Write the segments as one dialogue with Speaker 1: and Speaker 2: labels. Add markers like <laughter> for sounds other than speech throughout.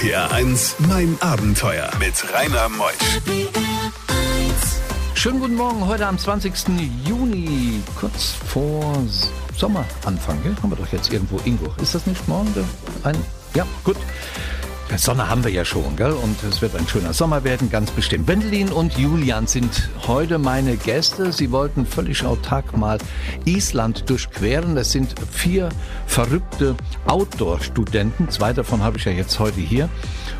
Speaker 1: RPR 1, mein Abenteuer mit Rainer Meusch.
Speaker 2: Schönen guten Morgen, heute am 20. Juni, kurz vor Sommeranfang. Gell? Haben wir doch jetzt irgendwo Ingo. Ist das nicht morgen? Ein, ja, gut. Sonne haben wir ja schon, gell? Und es wird ein schöner Sommer werden, ganz bestimmt. Wendelin und Julian sind heute meine Gäste. Sie wollten völlig autark mal Island durchqueren. Das sind vier verrückte Outdoor-Studenten. Zwei davon habe ich ja jetzt heute hier.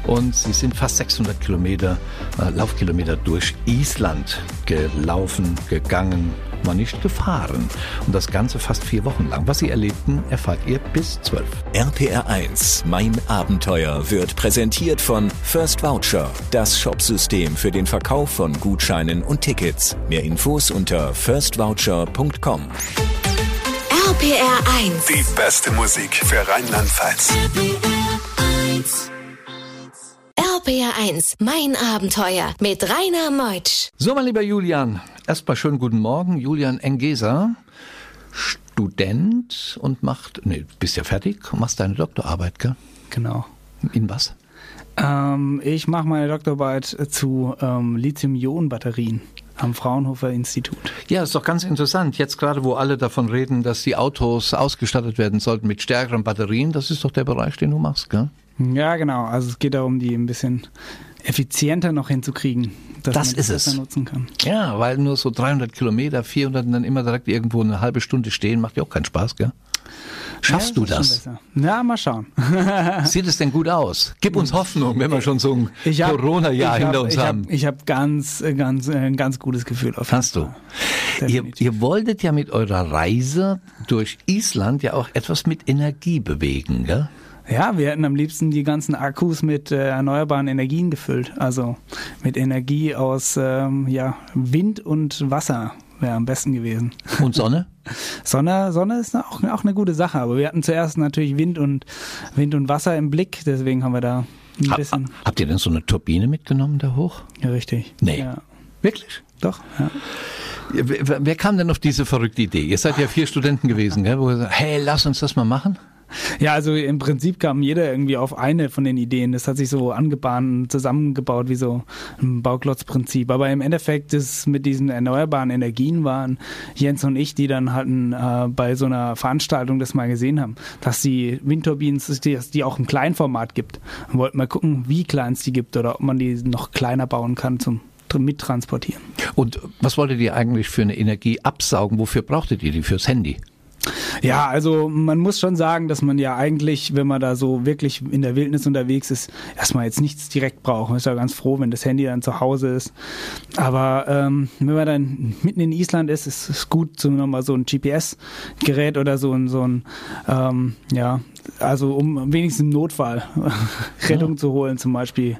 Speaker 2: Und sie sind fast 600 Kilometer, äh, Laufkilometer durch Island gelaufen, gegangen, mal nicht gefahren. Und das Ganze fast vier Wochen lang. Was sie erlebten, erfahrt ihr bis zwölf.
Speaker 1: RPR 1, mein Abenteuer, wird präsentiert von First Voucher, das Shopsystem für den Verkauf von Gutscheinen und Tickets. Mehr Infos unter firstvoucher.com.
Speaker 3: RPR 1.
Speaker 1: Die beste Musik für Rheinland-Pfalz.
Speaker 3: RPR 1, mein Abenteuer mit Rainer Meutsch.
Speaker 2: So, mein lieber Julian, erstmal schönen guten Morgen. Julian Engeser, Student und macht, nee, bist ja fertig, machst deine Doktorarbeit, gell?
Speaker 4: Genau.
Speaker 2: In was?
Speaker 4: Ähm, ich mache meine Doktorarbeit zu ähm, Lithium-Ionen-Batterien am Fraunhofer Institut.
Speaker 2: Ja, ist doch ganz interessant. Jetzt gerade, wo alle davon reden, dass die Autos ausgestattet werden sollten mit stärkeren Batterien, das ist doch der Bereich, den du machst, gell?
Speaker 4: Ja, genau. Also es geht darum, die ein bisschen effizienter noch hinzukriegen, dass
Speaker 2: Das
Speaker 4: man
Speaker 2: ist
Speaker 4: besser
Speaker 2: es.
Speaker 4: nutzen kann.
Speaker 2: Ja, weil nur so 300 Kilometer, 400 und dann immer direkt irgendwo eine halbe Stunde stehen, macht ja auch keinen Spaß, gell? Schaffst
Speaker 4: ja,
Speaker 2: du
Speaker 4: ist
Speaker 2: das?
Speaker 4: Ja, mal schauen. <laughs>
Speaker 2: Sieht es denn gut aus? Gib uns Hoffnung, wenn wir schon so ein Corona-Jahr
Speaker 4: hab-
Speaker 2: hinter uns
Speaker 4: ich
Speaker 2: haben.
Speaker 4: Hab, ich habe ganz, äh, ganz, äh, ein ganz gutes Gefühl auf
Speaker 2: Hast du? Ihr, ihr wolltet ja mit eurer Reise durch Island ja auch etwas mit Energie bewegen, gell?
Speaker 4: Ja, wir hätten am liebsten die ganzen Akkus mit äh, erneuerbaren Energien gefüllt. Also mit Energie aus ähm, ja, Wind und Wasser wäre am besten gewesen.
Speaker 2: Und Sonne? <laughs>
Speaker 4: Sonne, Sonne ist auch, auch eine gute Sache, aber wir hatten zuerst natürlich Wind und Wind und Wasser im Blick, deswegen haben wir da ein
Speaker 2: Ha,
Speaker 4: bisschen.
Speaker 2: habt ihr denn so eine Turbine mitgenommen da hoch?
Speaker 4: Ja, richtig.
Speaker 2: Nee.
Speaker 4: Ja,
Speaker 2: Wirklich?
Speaker 4: doch. Ja.
Speaker 2: Wer, wer kam denn auf diese verrückte Idee? Ihr seid ja vier Studenten gewesen, gell? Wo ihr sagt, hey, lass uns das mal machen?
Speaker 4: Ja, also im Prinzip kam jeder irgendwie auf eine von den Ideen. Das hat sich so angebahnt, und zusammengebaut wie so ein Bauklotzprinzip. Aber im Endeffekt ist mit diesen erneuerbaren Energien waren Jens und ich, die dann hatten äh, bei so einer Veranstaltung das mal gesehen haben, dass die Windturbinen, dass die auch im Kleinformat gibt. Wir wollten mal gucken, wie klein es die gibt oder ob man die noch kleiner bauen kann zum Mittransportieren.
Speaker 2: Und was wolltet ihr eigentlich für eine Energie absaugen? Wofür brauchtet ihr die? Fürs Handy?
Speaker 4: Ja, also man muss schon sagen, dass man ja eigentlich, wenn man da so wirklich in der Wildnis unterwegs ist, erstmal jetzt nichts direkt braucht. Man ist ja ganz froh, wenn das Handy dann zu Hause ist. Aber ähm, wenn man dann mitten in Island ist, ist es gut, so nochmal so ein GPS-Gerät oder so ein, so ein ähm, ja, also um wenigstens im Notfall <laughs> Rettung zu holen zum Beispiel.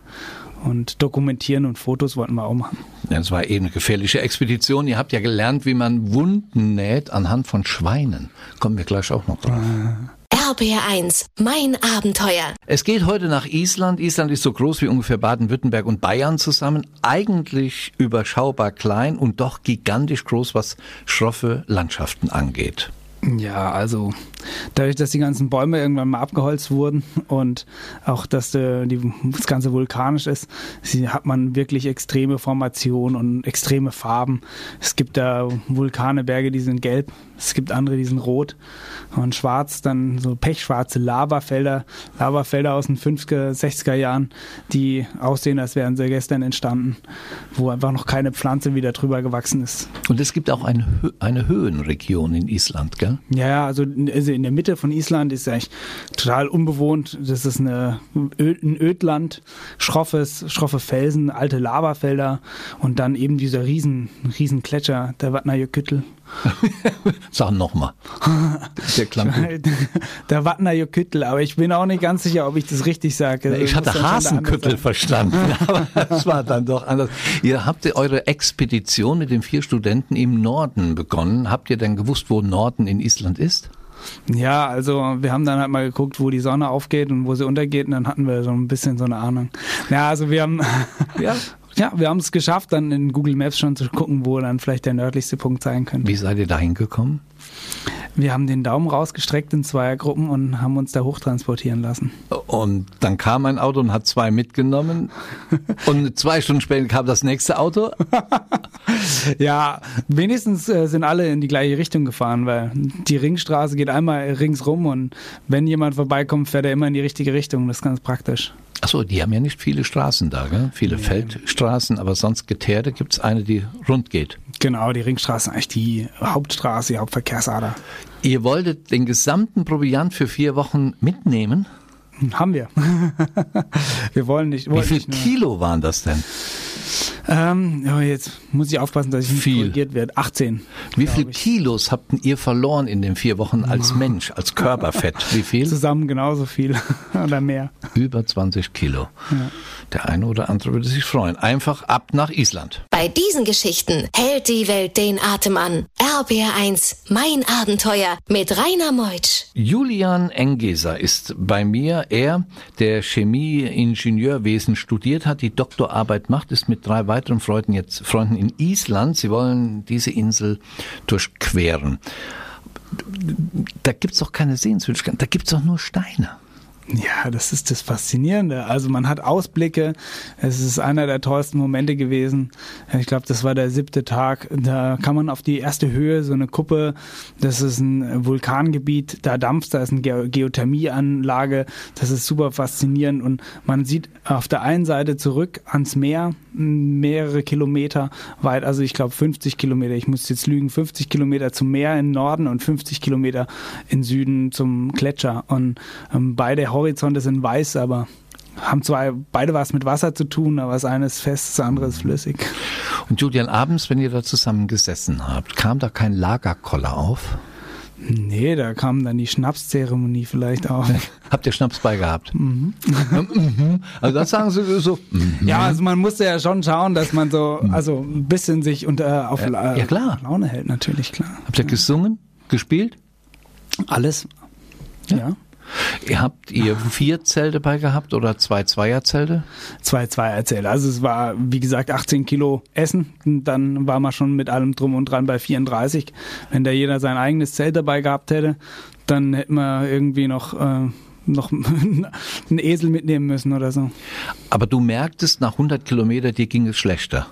Speaker 4: Und dokumentieren und Fotos wollten wir auch machen.
Speaker 2: Ja, Es war eben eine gefährliche Expedition. Ihr habt ja gelernt, wie man Wunden näht anhand von Schweinen. Kommen wir gleich auch noch drauf.
Speaker 3: RPR 1, mein Abenteuer.
Speaker 2: Es geht heute nach Island. Island ist so groß wie ungefähr Baden-Württemberg und Bayern zusammen. Eigentlich überschaubar klein und doch gigantisch groß, was schroffe Landschaften angeht.
Speaker 4: Ja, also dadurch, dass die ganzen Bäume irgendwann mal abgeholzt wurden und auch, dass äh, die, das Ganze vulkanisch ist, hat man wirklich extreme Formationen und extreme Farben. Es gibt da Vulkane, Berge, die sind gelb, es gibt andere, die sind rot und schwarz, dann so pechschwarze Lavafelder, Lavafelder aus den 50er, 60er Jahren, die aussehen, als wären sie gestern entstanden, wo einfach noch keine Pflanze wieder drüber gewachsen ist.
Speaker 2: Und es gibt auch eine, Hö eine Höhenregion in Island, gell?
Speaker 4: Ja, ja, also also in der Mitte von Island ist eigentlich total unbewohnt. Das ist eine ein Ödland, schroffes, schroffe Felsen, alte Lavafelder und dann eben dieser riesen, riesen Gletscher, der Vatnajökull. <laughs>
Speaker 2: Sag nochmal. Der klang gut. <laughs>
Speaker 4: der Vatnajökull, aber ich bin auch nicht ganz sicher, ob ich das richtig sage.
Speaker 2: Ich hatte Hasenküttel verstanden, <laughs> aber das war dann doch anders. Ihr habt eure Expedition mit den vier Studenten im Norden begonnen. Habt ihr denn gewusst, wo Norden in Island ist?
Speaker 4: Ja, also wir haben dann halt mal geguckt, wo die Sonne aufgeht und wo sie untergeht und dann hatten wir so ein bisschen so eine Ahnung. Ja, also wir haben <laughs>
Speaker 2: Ja.
Speaker 4: ja, wir haben es geschafft, dann in Google Maps schon zu gucken, wo dann vielleicht der nördlichste Punkt sein könnte.
Speaker 2: Wie seid ihr da hingekommen?
Speaker 4: Wir haben den Daumen rausgestreckt in Zweiergruppen und haben uns da hochtransportieren lassen.
Speaker 2: Und dann kam ein Auto und hat zwei mitgenommen. und zwei Stunden später kam das nächste Auto. <laughs>
Speaker 4: ja, wenigstens äh, sind alle in die gleiche Richtung gefahren, weil die Ringstraße geht einmal ringsrum und wenn jemand vorbeikommt, fährt er immer in die richtige Richtung. Das ist ganz praktisch.
Speaker 2: Achso, die haben ja nicht viele Straßen da, gell? viele nee. Feldstraßen, aber sonst Geteerde gibt es eine, die rund geht.
Speaker 4: Genau, die Ringstraße, eigentlich die Hauptstraße, die Hauptverkehrsader.
Speaker 2: Ihr wolltet den gesamten Proviant für vier Wochen mitnehmen?
Speaker 4: Haben wir. <laughs> wir wollen nicht.
Speaker 2: Wollen Wie viel Kilo waren das denn?
Speaker 4: Ähm, jetzt muss ich aufpassen, dass ich nicht viel. korrigiert werde. 18.
Speaker 2: Wie viel ich. Kilos habt ihr verloren in den vier Wochen als Mensch, als Körperfett? Wie viel?
Speaker 4: Zusammen genauso viel <laughs> oder mehr.
Speaker 2: Über 20 Kilo. Ja. Der eine oder andere würde sich freuen. Einfach ab nach Island.
Speaker 3: Bei diesen Geschichten hält die Welt den Atem an. RBR1, mein Abenteuer mit Rainer Meutsch.
Speaker 2: Julian Engeser ist bei mir. Er, der Chemie-Ingenieurwesen studiert hat, die Doktorarbeit macht, ist mit drei weiteren Freunden jetzt Freunden in Island. Sie wollen diese Insel durchqueren. Da gibt es doch keine Sehenswürdigkeiten, da gibt es doch nur Steine.
Speaker 4: Ja, das ist das Faszinierende. Also man hat Ausblicke. Es ist einer der tollsten Momente gewesen. Ich glaube, das war der siebte Tag. Da kann man auf die erste Höhe, so eine Kuppe, das ist ein Vulkangebiet, da dampft, da ist eine Geothermieanlage. Das ist super faszinierend. Und man sieht auf der einen Seite zurück ans Meer, mehrere Kilometer weit, also ich glaube 50 Kilometer, ich muss jetzt lügen, 50 Kilometer zum Meer im Norden und 50 Kilometer im Süden zum Gletscher. Und ähm, beide Horizonte sind weiß, aber haben zwar beide was mit Wasser zu tun, aber das eine ist fest, das andere ist flüssig.
Speaker 2: Und Julian, abends, wenn ihr da zusammen gesessen habt, kam da kein Lagerkoller auf?
Speaker 4: Nee, da kam dann die Schnapszeremonie vielleicht auch. <laughs>
Speaker 2: Habt ihr Schnaps bei gehabt? Mhm. <laughs> also das sagen sie so.
Speaker 4: Mhm. Ja, also man musste ja schon schauen, dass man so, mhm. also ein bisschen sich unter auf
Speaker 2: ja, ja, klar.
Speaker 4: Laune hält, natürlich, klar.
Speaker 2: Habt ihr gesungen, gespielt?
Speaker 4: Alles. ja. ja.
Speaker 2: Habt ihr vier Zelte bei gehabt oder zwei Zweierzelte?
Speaker 4: Zwei Zweierzelte. Also es war, wie gesagt, 18 Kilo Essen. Und dann war man schon mit allem drum und dran bei 34. Wenn da jeder sein eigenes Zelt dabei gehabt hätte, dann hätten wir irgendwie noch... Äh, noch <laughs> einen Esel mitnehmen müssen oder so.
Speaker 2: Aber du merktest nach 100 Kilometern, dir ging es schlechter.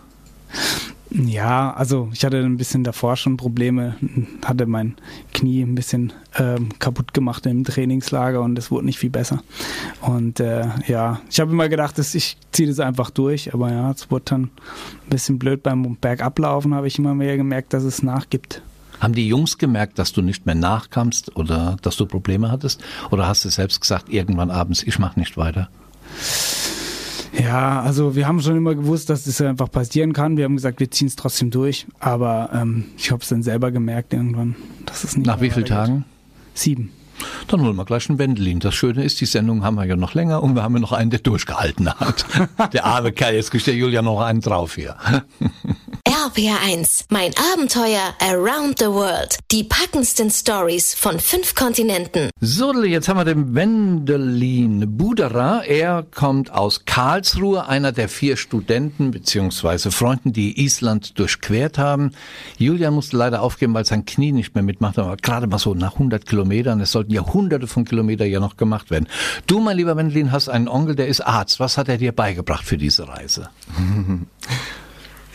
Speaker 4: Ja, also ich hatte ein bisschen davor schon Probleme, hatte mein Knie ein bisschen ähm, kaputt gemacht im Trainingslager und es wurde nicht viel besser. Und äh, ja, ich habe immer gedacht, dass ich ziehe das einfach durch, aber ja, es wurde dann ein bisschen blöd beim Bergablaufen, habe ich immer mehr gemerkt, dass es nachgibt.
Speaker 2: Haben die Jungs gemerkt, dass du nicht mehr nachkamst oder dass du Probleme hattest? Oder hast du selbst gesagt, irgendwann abends, ich mache nicht weiter?
Speaker 4: Ja, also wir haben schon immer gewusst, dass das einfach passieren kann. Wir haben gesagt, wir ziehen es trotzdem durch. Aber ähm, ich habe es dann selber gemerkt irgendwann, dass es nicht
Speaker 2: Nach wie vielen Tagen?
Speaker 4: Sieben.
Speaker 2: Dann holen wir gleich einen Wendelin. Das Schöne ist, die Sendung haben wir ja noch länger und wir haben ja noch einen, der durchgehalten hat. <laughs> der arme Kerl, jetzt kriegt der Julia noch einen drauf hier.
Speaker 3: RPR1, mein Abenteuer around the world. Die packendsten Stories von fünf Kontinenten.
Speaker 2: So, jetzt haben wir den Wendelin Buderer. Er kommt aus Karlsruhe, einer der vier Studenten bzw. Freunden, die Island durchquert haben. Julian musste leider aufgeben, weil sein Knie nicht mehr mitmacht, aber gerade mal so nach 100 Kilometern. Es sollten ja hunderte von Kilometern ja noch gemacht werden. Du, mein lieber Wendelin, hast einen Onkel, der ist Arzt. Was hat er dir beigebracht für diese Reise? <laughs>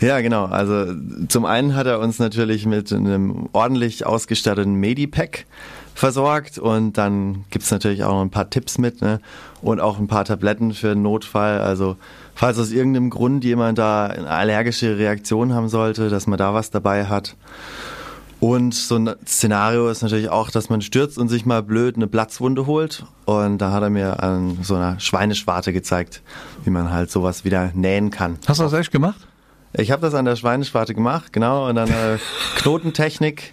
Speaker 5: Ja, genau. Also zum einen hat er uns natürlich mit einem ordentlich ausgestatteten Medipack versorgt und dann gibt's natürlich auch noch ein paar Tipps mit ne? und auch ein paar Tabletten für den Notfall. Also falls aus irgendeinem Grund jemand da eine allergische Reaktion haben sollte, dass man da was dabei hat. Und so ein Szenario ist natürlich auch, dass man stürzt und sich mal blöd eine Platzwunde holt. Und da hat er mir an so einer Schweineschwarte gezeigt, wie man halt sowas wieder nähen kann.
Speaker 2: Hast du das echt gemacht?
Speaker 5: Ich habe das an der Schweineschwarte gemacht, genau, und dann äh, <laughs> Knotentechnik,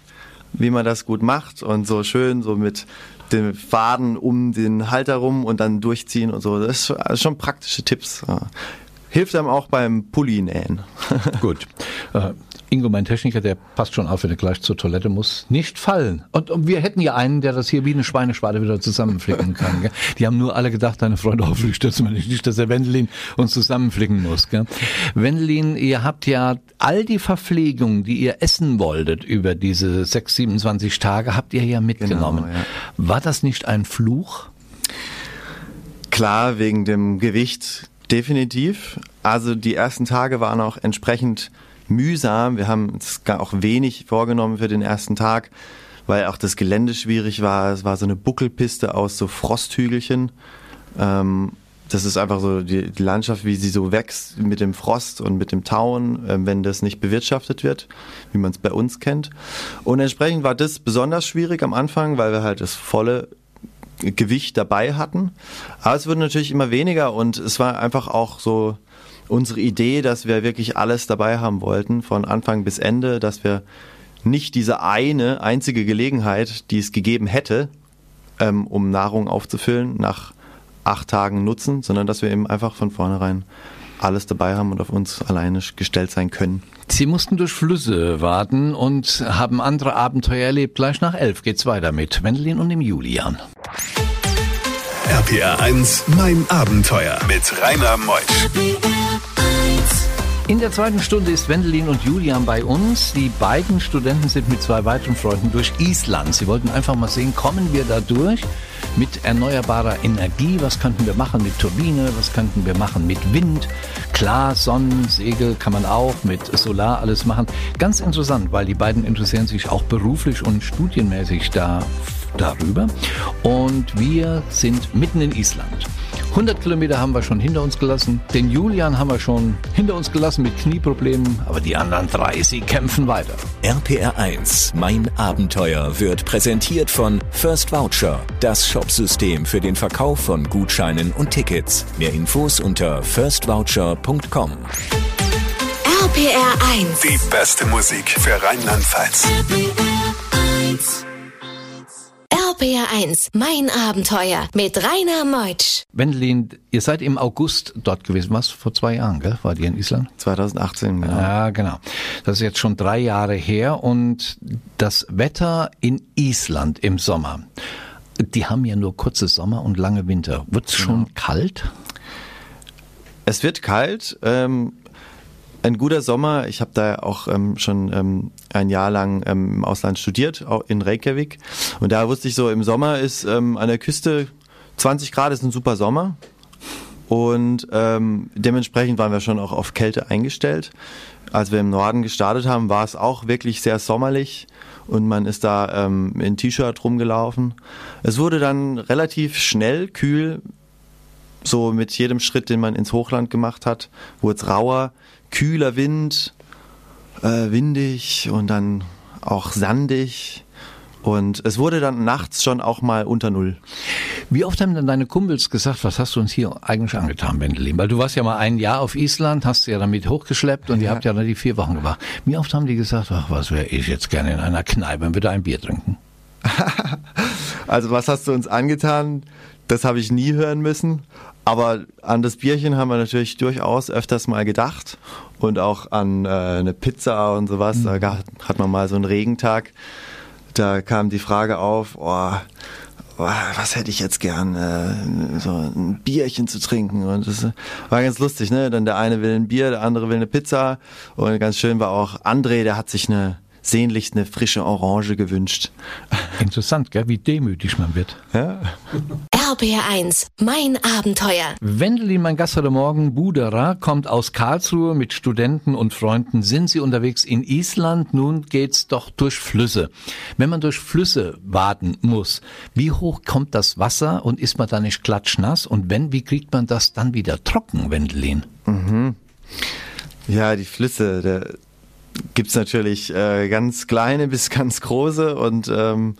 Speaker 5: wie man das gut macht und so schön so mit dem Faden um den Halter rum und dann durchziehen und so. Das ist schon praktische Tipps. Hilft einem auch beim Pulli nähen.
Speaker 2: gut. <laughs> Ingo, mein Techniker, der passt schon auf, wenn er gleich zur Toilette muss, nicht fallen. Und, und wir hätten ja einen, der das hier wie eine Schweineschwade wieder zusammenflicken kann. Gell? Die haben nur alle gedacht, deine Freunde, hoffentlich stürzt man nicht, dass der Wendelin uns zusammenflicken muss. Gell? Wendelin, ihr habt ja all die Verpflegung, die ihr essen wolltet über diese 6, 27 Tage, habt ihr ja mitgenommen. Genau, ja. War das nicht ein Fluch?
Speaker 5: Klar, wegen dem Gewicht definitiv. Also die ersten Tage waren auch entsprechend mühsam. Wir haben uns auch wenig vorgenommen für den ersten Tag, weil auch das Gelände schwierig war. Es war so eine Buckelpiste aus so Frosthügelchen. Ähm, das ist einfach so die, die, Landschaft, wie sie so wächst mit dem Frost und mit dem Tauen, äh, wenn das nicht bewirtschaftet wird, wie man es bei uns kennt. Und entsprechend war das besonders schwierig am Anfang, weil wir halt das volle Gewicht dabei hatten. Aber es wurde natürlich immer weniger und es war einfach auch so unsere Idee, dass wir wirklich alles dabei haben wollten, von Anfang bis Ende, dass wir nicht diese eine einzige Gelegenheit, die es gegeben hätte, ähm, um Nahrung aufzufüllen, nach acht Tagen nutzen, sondern dass wir eben einfach von vornherein alles dabei haben und auf uns alleine gestellt sein können.
Speaker 2: Sie mussten durch Flüsse warten und haben andere Abenteuer erlebt. Gleich nach elf geht's weiter mit Wendelin und dem Julian.
Speaker 1: RPR 1, mein Abenteuer mit Rainer Meusch.
Speaker 2: In der zweiten Stunde ist Wendelin und Julian bei uns. Die beiden Studenten sind mit zwei weiteren Freunden durch Island. Sie wollten einfach mal sehen, kommen wir da durch mit erneuerbarer Energie? Was könnten wir machen mit Turbine? Was könnten wir machen mit Wind? Klar, Sonnen, Segel kann man auch mit Solar alles machen. Ganz interessant, weil die beiden interessieren sich auch beruflich und studienmäßig da darüber. Und wir sind mitten in Island. 100 Kilometer haben wir schon hinter uns gelassen. Den Julian haben wir schon hinter uns gelassen mit Knieproblemen. Aber die anderen drei, sie kämpfen weiter.
Speaker 1: RPR 1, mein Abenteuer, wird präsentiert von First Voucher, das Shopsystem für den Verkauf von Gutscheinen und Tickets. Mehr Infos unter firstvoucher.com.
Speaker 3: RPR 1.
Speaker 1: Die beste Musik für Rheinland-Pfalz.
Speaker 3: RPR 1. RPR1, mein Abenteuer mit Rainer Meutsch.
Speaker 2: Wendelin, ihr seid im August dort gewesen. Was? Vor zwei Jahren, gell? War ihr in Island?
Speaker 5: 2018,
Speaker 2: genau. Ja, genau. Das ist jetzt schon drei Jahre her und das Wetter in Island im Sommer. Die haben ja nur kurze Sommer und lange Winter. Wird es schon genau. kalt?
Speaker 5: Es wird kalt. Ähm, ein guter Sommer. Ich habe da auch ähm, schon ähm, ein Jahr lang ähm, im Ausland studiert, auch in Reykjavik. Und da wusste ich so, im Sommer ist ähm, an der Küste 20 Grad ist ein super Sommer. Und ähm, dementsprechend waren wir schon auch auf Kälte eingestellt. Als wir im Norden gestartet haben, war es auch wirklich sehr sommerlich und man ist da ähm, in T-Shirt rumgelaufen. Es wurde dann relativ schnell kühl, so mit jedem Schritt, den man ins Hochland gemacht hat, wurde es rauer kühler Wind, äh, windig und dann auch sandig. Und es wurde dann nachts schon auch mal unter Null.
Speaker 2: Wie oft haben denn deine Kumpels gesagt, was hast du uns hier eigentlich angetan, Wendelin? Weil du warst ja mal ein Jahr auf Island, hast ja damit hochgeschleppt und ja. ihr habt ja dann die vier Wochen gemacht. Wie oft haben die gesagt, ach, was wäre ich jetzt gerne in einer Kneipe und würde ein Bier trinken? <laughs>
Speaker 5: also was hast du uns angetan? Das habe ich nie hören müssen. Aber an das Bierchen haben wir natürlich durchaus öfters mal gedacht und auch an äh, eine Pizza und sowas. Mhm. Da hat man mal so einen Regentag. Da kam die Frage auf, oh, oh, was hätte ich jetzt gern, äh, so ein Bierchen zu trinken. Und das war ganz lustig, ne? Dann der eine will ein Bier, der andere will eine Pizza. Und ganz schön war auch André, der hat sich eine sehnlichst eine frische Orange gewünscht.
Speaker 2: Interessant, gell? wie demütig man wird.
Speaker 5: Ja.
Speaker 3: RBR1, mein Abenteuer.
Speaker 2: Wendelin, mein Gast heute Morgen, Budera, kommt aus Karlsruhe mit Studenten und Freunden. Sind Sie unterwegs in Island? Nun geht's doch durch Flüsse. Wenn man durch Flüsse warten muss, wie hoch kommt das Wasser und ist man da nicht klatschnass? Und wenn, wie kriegt man das dann wieder trocken, Wendelin?
Speaker 5: Mhm. Ja, die Flüsse, der gibt's natürlich äh, ganz kleine bis ganz große und ähm,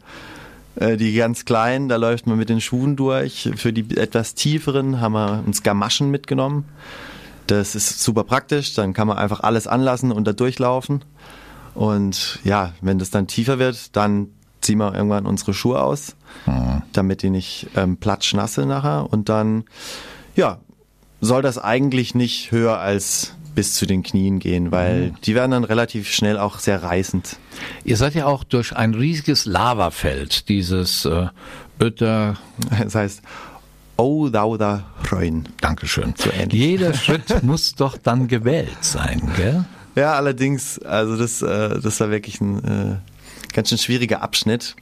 Speaker 5: äh, die ganz kleinen, da läuft man mit den Schuhen durch. Für die etwas tieferen haben wir uns Gamaschen mitgenommen. Das ist super praktisch, dann kann man einfach alles anlassen und da durchlaufen. Und ja, wenn das dann tiefer wird, dann ziehen wir irgendwann unsere Schuhe aus, mhm. damit die nicht ähm, platschnasse nachher. Und dann, ja, soll das eigentlich nicht höher als bis zu den Knien gehen, weil mhm. die werden dann relativ schnell auch sehr reißend.
Speaker 2: Ihr seid ja auch durch ein riesiges Lavafeld, dieses äh, Ötter.
Speaker 5: Das heißt da Reun.
Speaker 2: Dankeschön. So ähnlich. Jeder <laughs> Schritt muss doch dann gewählt sein, gell?
Speaker 5: Ja, allerdings, also das, äh, das war wirklich ein äh, ganz schön schwieriger Abschnitt.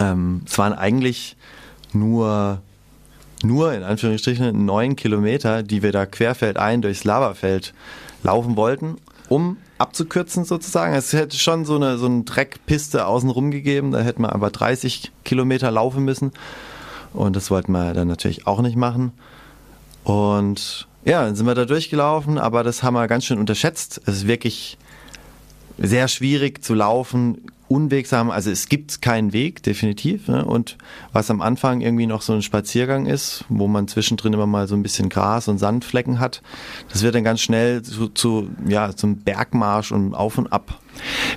Speaker 5: Ähm, es waren eigentlich nur nur in Anführungsstrichen neun Kilometer, die wir da querfeldein durchs Lavafeld laufen wollten, um abzukürzen sozusagen. Es hätte schon so eine, so eine Dreckpiste außenrum gegeben, da hätten wir aber 30 Kilometer laufen müssen. Und das wollten wir dann natürlich auch nicht machen. Und ja, dann sind wir da durchgelaufen, aber das haben wir ganz schön unterschätzt. Es ist wirklich sehr schwierig zu laufen, unwegsam, also es gibt keinen Weg, definitiv. Ne? Und was am Anfang irgendwie noch so ein Spaziergang ist, wo man zwischendrin immer mal so ein bisschen Gras und Sandflecken hat, das wird dann ganz schnell zu, zu ja, zum Bergmarsch und auf und ab.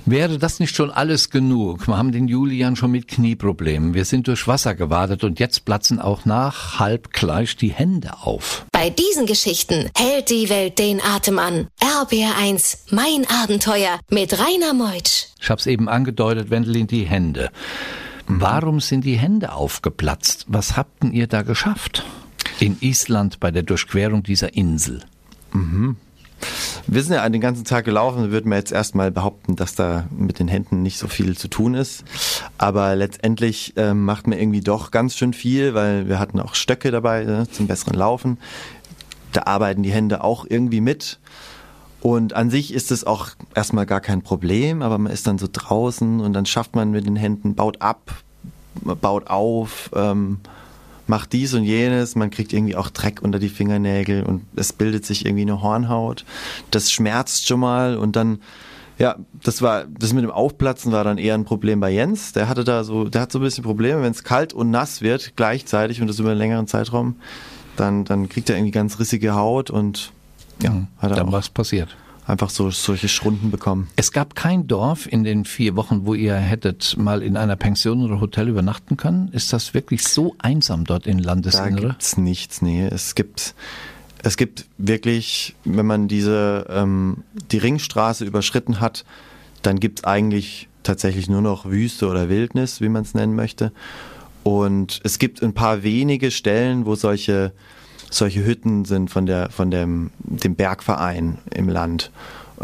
Speaker 2: Wäre das nicht schon alles genug? Wir haben den Julian schon mit Knieproblemen. Wir sind durch Wasser gewartet und jetzt platzen auch nach halb gleich die Hände auf.
Speaker 3: Bei diesen Geschichten hält die Welt den Atem an. RBR1, mein Abenteuer mit Rainer Meutsch.
Speaker 2: Ich habe es eben angedeutet, Wendelin, die Hände. Warum sind die Hände aufgeplatzt? Was habt ihr da geschafft? In Island bei der Durchquerung dieser Insel.
Speaker 5: Mhm. Wir sind ja den ganzen Tag gelaufen, würden wir jetzt erstmal behaupten, dass da mit den Händen nicht so viel zu tun ist. Aber letztendlich äh, macht man irgendwie doch ganz schön viel, weil wir hatten auch Stöcke dabei ne, zum besseren Laufen. Da arbeiten die Hände auch irgendwie mit. Und an sich ist es auch erstmal gar kein Problem, aber man ist dann so draußen und dann schafft man mit den Händen, baut ab, baut auf, ähm, macht dies und jenes, man kriegt irgendwie auch Dreck unter die Fingernägel und es bildet sich irgendwie eine Hornhaut. Das schmerzt schon mal und dann, ja, das war, das mit dem Aufplatzen war dann eher ein Problem bei Jens. Der hatte da so, der hat so ein bisschen Probleme, wenn es kalt und nass wird gleichzeitig und das über einen längeren Zeitraum, dann, dann kriegt er irgendwie ganz rissige Haut und ja,
Speaker 2: mhm. hat er Dann was passiert
Speaker 5: einfach so solche Schrunden bekommen.
Speaker 2: Es gab kein Dorf in den vier Wochen, wo ihr hättet mal in einer Pension oder Hotel übernachten können. Ist das wirklich so einsam dort in Landesinnere?
Speaker 5: Da gibt's nichts, nee. Es gibt es gibt wirklich, wenn man diese ähm, die Ringstraße überschritten hat, dann gibt's eigentlich tatsächlich nur noch Wüste oder Wildnis, wie man es nennen möchte. Und es gibt ein paar wenige Stellen, wo solche solche Hütten sind von der von dem, dem Bergverein im Land.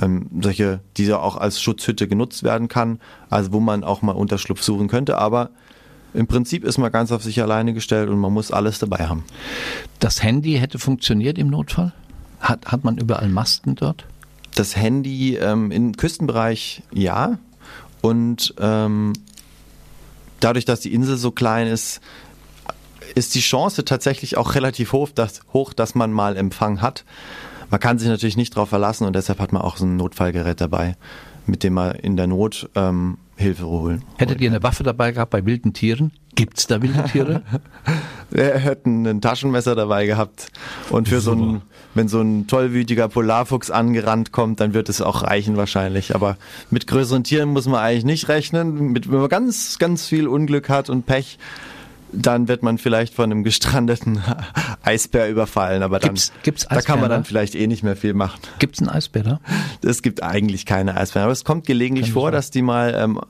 Speaker 5: Ähm, solche, die auch als Schutzhütte genutzt werden kann, also wo man auch mal Unterschlupf suchen könnte, aber im Prinzip ist man ganz auf sich alleine gestellt und man muss alles dabei haben.
Speaker 2: Das Handy hätte funktioniert im Notfall? Hat, hat man überall Masten dort?
Speaker 5: Das Handy ähm, im Küstenbereich ja. Und ähm, dadurch, dass die Insel so klein ist, ist die Chance tatsächlich auch relativ hoch dass, hoch, dass man mal Empfang hat. Man kann sich natürlich nicht darauf verlassen und deshalb hat man auch so ein Notfallgerät dabei, mit dem man in der Not ähm, Hilfe holen.
Speaker 2: Hättet ihr eine Waffe dabei gehabt bei wilden Tieren? Gibt es da wilde Tiere? <laughs>
Speaker 5: Wir hätten ein Taschenmesser dabei gehabt. Und für so ein, wenn so ein tollwütiger Polarfuchs angerannt kommt, dann wird es auch reichen wahrscheinlich. Aber mit größeren Tieren muss man eigentlich nicht rechnen. Mit, wenn man ganz, ganz viel Unglück hat und Pech, dann wird man vielleicht von einem gestrandeten <laughs> Eisbär überfallen, aber dann
Speaker 2: gibt's, gibt's
Speaker 5: da kann man dann vielleicht eh nicht mehr viel machen.
Speaker 2: Gibt es einen Eisbär da?
Speaker 5: Es gibt eigentlich keine Eisbären, aber es kommt gelegentlich vor, dass die mal ähm,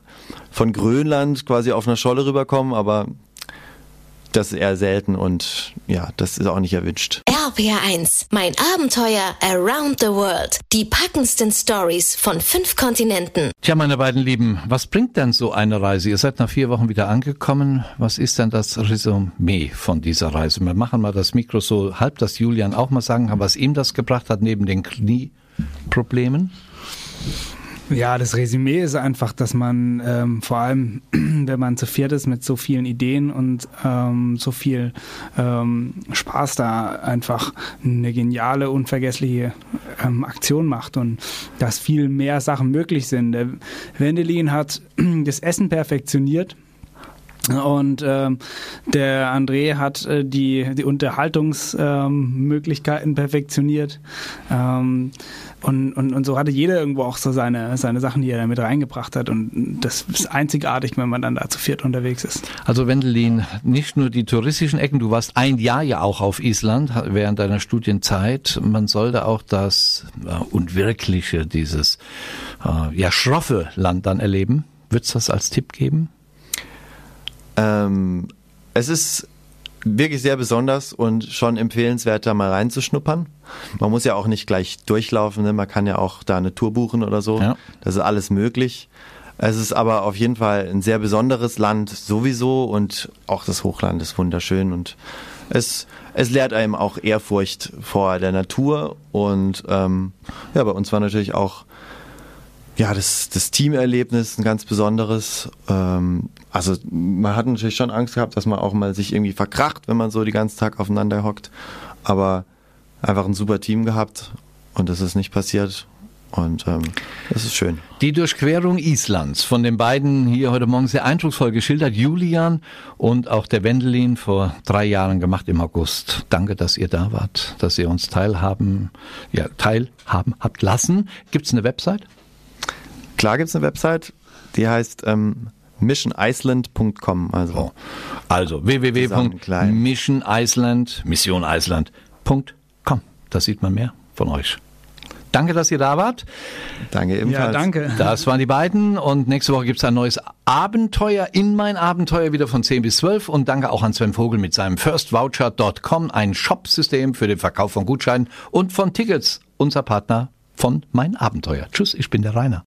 Speaker 5: von Grönland quasi auf einer Scholle rüberkommen, aber das ist eher selten und ja, das ist auch nicht erwünscht.
Speaker 3: RPR1, mein Abenteuer around the world. Die packendsten Stories von fünf Kontinenten.
Speaker 2: Tja, meine beiden Lieben, was bringt denn so eine Reise? Ihr seid nach vier Wochen wieder angekommen. Was ist denn das Resümee von dieser Reise? Wir machen mal das Mikro so halb, dass Julian auch mal sagen kann, was ihm das gebracht hat neben den Knieproblemen.
Speaker 4: Ja, das Resümee ist einfach, dass man ähm, vor allem, <clears throat> wenn man zu viert ist mit so vielen Ideen und ähm, so viel ähm, Spaß da einfach eine geniale, unvergessliche ähm, Aktion macht und dass viel mehr Sachen möglich sind. Der Wendelin hat <clears throat> das Essen perfektioniert Und ähm, der André hat äh, die, die Unterhaltungsmöglichkeiten ähm, perfektioniert. Ähm, und, und, und so hatte jeder irgendwo auch so seine, seine Sachen, die er da mit reingebracht hat. Und das ist einzigartig, wenn man dann da zu viert unterwegs ist.
Speaker 2: Also Wendelin, nicht nur die touristischen Ecken, du warst ein Jahr ja auch auf Island während deiner Studienzeit. Man sollte auch das äh, und wirkliche, dieses äh, ja schroffe Land dann erleben. Würdest du das als Tipp geben?
Speaker 5: Ähm, es ist wirklich sehr besonders und schon empfehlenswert, da mal reinzuschnuppern. Man muss ja auch nicht gleich durchlaufen, ne? man kann ja auch da eine Tour buchen oder so. Ja. Das ist alles möglich. Es ist aber auf jeden Fall ein sehr besonderes Land sowieso und auch das Hochland ist wunderschön und es, es lehrt einem auch Ehrfurcht vor der Natur und ähm, ja, bei uns war natürlich auch ja, das, das Teamerlebnis ein ganz besonderes. Ähm, also man hat natürlich schon Angst gehabt, dass man auch mal sich irgendwie verkracht, wenn man so die ganzen Tag aufeinander hockt. Aber einfach ein super Team gehabt und das ist nicht passiert. Und ähm, das ist schön.
Speaker 2: Die Durchquerung Islands von den beiden hier heute Morgen sehr eindrucksvoll geschildert. Julian und auch der Wendelin vor drei Jahren gemacht im August. Danke, dass ihr da wart, dass ihr uns teilhaben, ja, teilhaben habt lassen. Gibt es eine Website?
Speaker 5: Klar gibt es eine Website, die heißt ähm, missioniceland.com.
Speaker 2: Also, oh. also www.missioniceland. Da sieht man mehr von euch. Danke, dass ihr da wart.
Speaker 5: Danke ebenfalls. Ja,
Speaker 2: danke. Das waren die beiden und nächste Woche gibt es ein neues Abenteuer in mein Abenteuer wieder von 10 bis 12 und danke auch an Sven Vogel mit seinem firstvoucher.com, ein Shopsystem für den Verkauf von Gutscheinen und von Tickets, unser Partner von mein Abenteuer. Tschüss, ich bin der Rainer.